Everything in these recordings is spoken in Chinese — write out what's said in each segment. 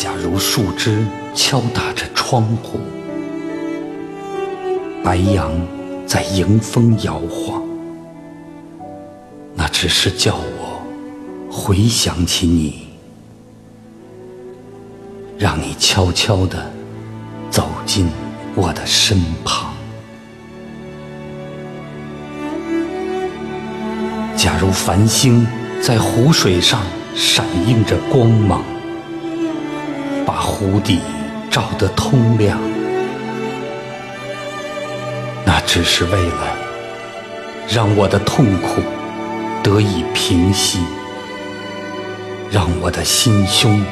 假如树枝敲打着窗户，白杨在迎风摇晃，那只是叫我回想起你，让你悄悄地走进我的身旁。假如繁星在湖水上闪映着光芒。把湖底照得通亮，那只是为了让我的痛苦得以平息，让我的心胸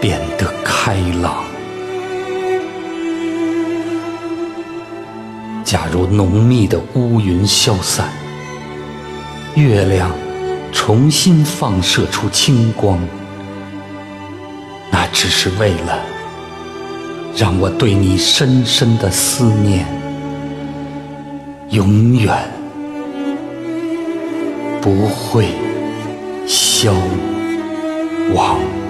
变得开朗。假如浓密的乌云消散，月亮重新放射出清光。那只是为了让我对你深深的思念永远不会消亡。